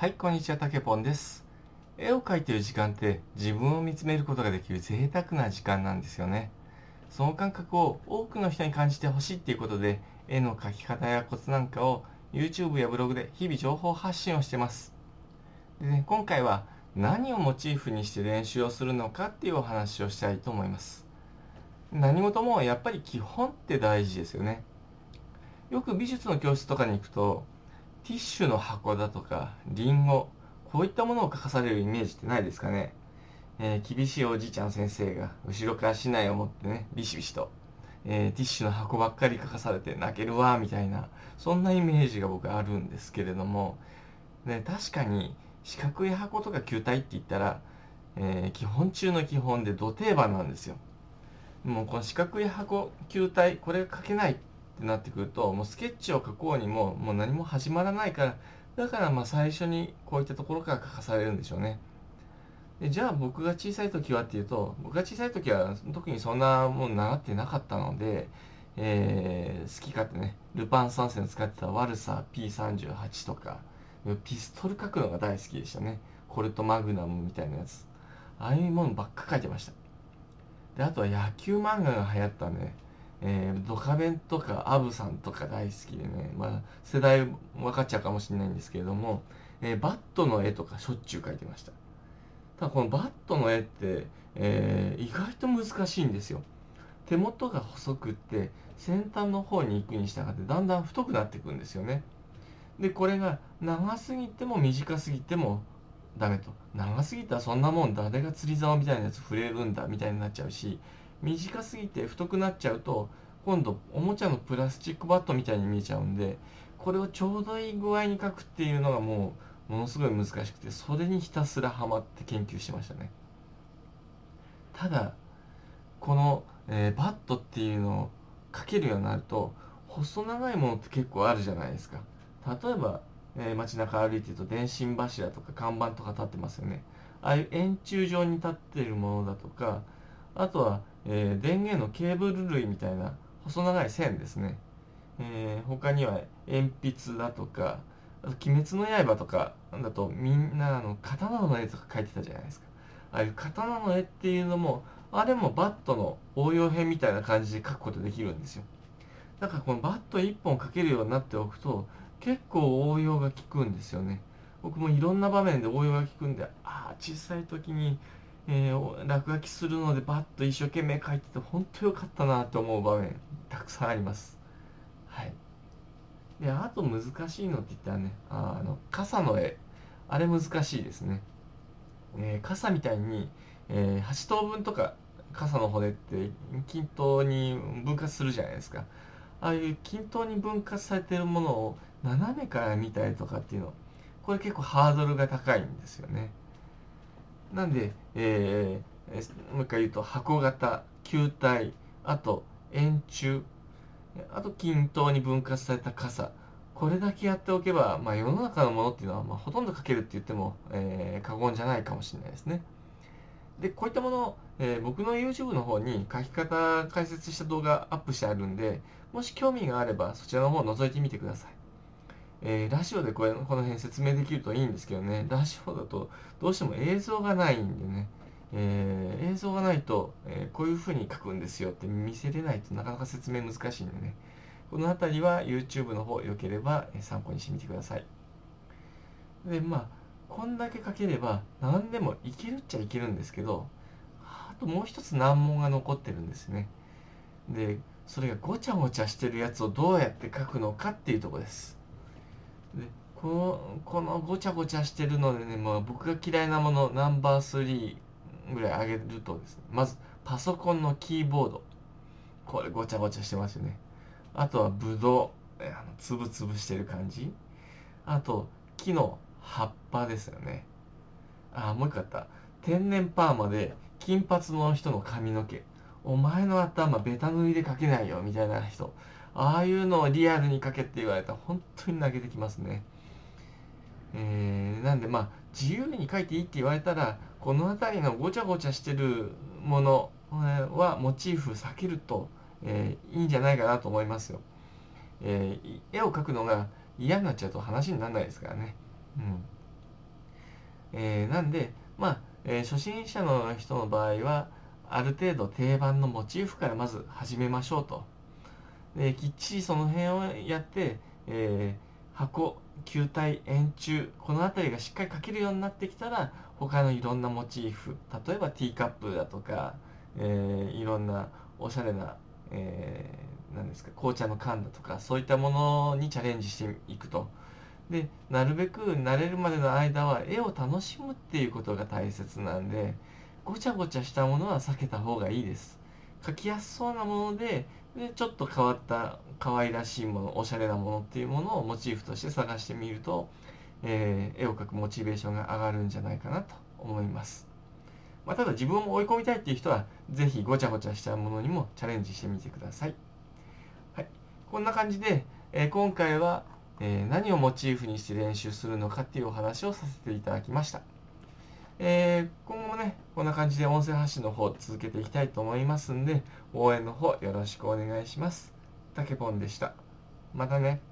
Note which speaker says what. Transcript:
Speaker 1: はい、こんにちは、たけぽんです。絵を描いている時間って自分を見つめることができる贅沢な時間なんですよね。その感覚を多くの人に感じてほしいっていうことで、絵の描き方やコツなんかを YouTube やブログで日々情報発信をしてます。でね、今回は何をモチーフにして練習をするのかっていうお話をしたいと思います。何事もやっぱり基本って大事ですよね。よく美術の教室とかに行くと、ティッシュの箱だとか、リンゴ、こういったものを書かされるイメージってないですかね。えー厳しいおじいちゃん先生が後ろから竹刀を持ってね、ビシビシと、えーティッシュの箱ばっかり書かされて泣けるわ、みたいな、そんなイメージが僕あるんですけれども、ね、確かに四角い箱とか球体って言ったら、えー基本中の基本で土定番なんですよ。もうこの四角い箱、球体、これが書けないっってなってくると、もうスケッチを書こうにも、もう何も始まらないから、だからまあ最初にこういったところから書かされるんでしょうね。でじゃあ僕が小さい時はっていうと、僕が小さい時は特にそんなもん習ってなかったので、えー好き勝手ね、ルパン三世の使ってたワルサー P38 とか、ピストル書くのが大好きでしたね。コルトマグナムみたいなやつ。ああいうものばっか書いてました。で、あとは野球漫画が流行ったんで、ね、えードカベンとかアブさんとか大好きでね、まあ、世代分かっちゃうかもしれないんですけれども、えーバットの絵とかしょっちゅう描いてました。ただこのバットの絵って、えー意外と難しいんですよ。手元が細くって先端の方に行くに従ってだんだん太くなっていくんですよね。で、これが長すぎても短すぎてもダメと。長すぎたらそんなもん誰が釣り竿みたいなやつ触れるんだみたいになっちゃうし、短すぎて太くなっちゃうと今度おもちゃのプラスチックバットみたいに見えちゃうんでこれをちょうどいい具合に描くっていうのがもうものすごい難しくてそれにひたすらハマって研究してましたね。ただこの、えーバットっていうのを描けるようになると細長いものって結構あるじゃないですか。例えば、えー街中歩いてると電信柱とか看板とか立ってますよね。ああいう円柱状に立っているものだとかあとは、えー電源のケーブル類みたいな細長い線ですね。えー他には鉛筆だとか、あと鬼滅の刃とかだとみんなあの刀の絵とか描いてたじゃないですか。ああいう刀の絵っていうのも、あれもバットの応用編みたいな感じで描くことできるんですよ。だからこのバット1本描けるようになっておくと結構応用が効くんですよね。僕もいろんな場面で応用が効くんで、ああ、小さい時にえー落書きするのでバッと一生懸命書いてて本当よかったなって思う場面たくさんあります。はい。であと難しいのって言ったらねああの傘の絵。あれ難しいですね、えー傘みたいに、えー8等分とか傘の骨って均等に分割するじゃないですか。ああいう均等に分割されてるものを斜めから見たりとかっていうのこれ結構ハードルが高いんですよね。なんで、えーえーもう一回言うと箱型球体あと円柱あと均等に分割された傘。これだけやっておけば、まあ、世の中のものっていうのは、まあ、ほとんど書けるって言っても、えー過言じゃないかもしれないですね。でこういったものを、えー僕の YouTube の方に書き方解説した動画アップしてあるんでもし興味があればそちらの方を覗いてみてください。えーラジオでこれこの辺説明できるといいんですけどね、ラジオだとどうしても映像がないんでね、えー映像がないと、えーこういう風に書くんですよって見せれないとなかなか説明難しいんでね、この辺りは YouTube の方よければ参考にしてみてください。で、まあ、こんだけ書ければ何でもいけるっちゃいけるんですけど、あともう一つ難問が残ってるんですね。で、それがごちゃごちゃしてるやつをどうやって書くのかっていうとこです。このこのごちゃごちゃしてるのでね、もう僕が嫌いなものナンバー3ぐらいあげるとですねまずパソコンのキーボード。これごちゃごちゃしてますよね。あとはブドウ。あのつぶつぶしてる感じ。あと木の葉っぱですよね。あもう一個あった。天然パーマで金髪の人の髪の毛。お前の頭ベタ塗りで描けないよみたいな人。ああいうのをリアルに描けって言われたら本当に投げてきますね。えーなんでまあ自由に描いていいって言われたらこの辺りのごちゃごちゃしてるものはモチーフ避けると、えーいいんじゃないかなと思いますよ。えー絵を描くのが嫌になっちゃうと話にならないですからね。うん。えー、なんで、まあ、えー、初心者の人の場合は、ある程度定番のモチーフからまず始めましょうと。できっちりその辺をやって、えー、箱、球体、円柱、この辺りがしっかり描けるようになってきたら、他のいろんなモチーフ、例えばティーカップだとか、えー、いろんなおしゃれな、えー、何ですか、紅茶の缶だとか、そういったものにチャレンジしていくと。で、なるべく慣れるまでの間は絵を楽しむっていうことが大切なんで、ごちゃごちゃしたものは避けた方がいいです。描きやすそうなもので、でちょっと変わった可愛らしいもの、おしゃれなものっていうものをモチーフとして探してみると、えー、絵を描くモチベーションが上がるんじゃないかなと思います。まあ、ただ自分を追い込みたいっていう人は、ぜひごちゃごちゃしたものにもチャレンジしてみてください。はい。こんな感じで、えー、今回は、えー、何をモチーフにして練習するのかっていうお話をさせていただきました。えー、今後ね、こんな感じで音声発信の方続けていきたいと思いますんで、応援の方よろしくお願いします。たけぽんでした。またね。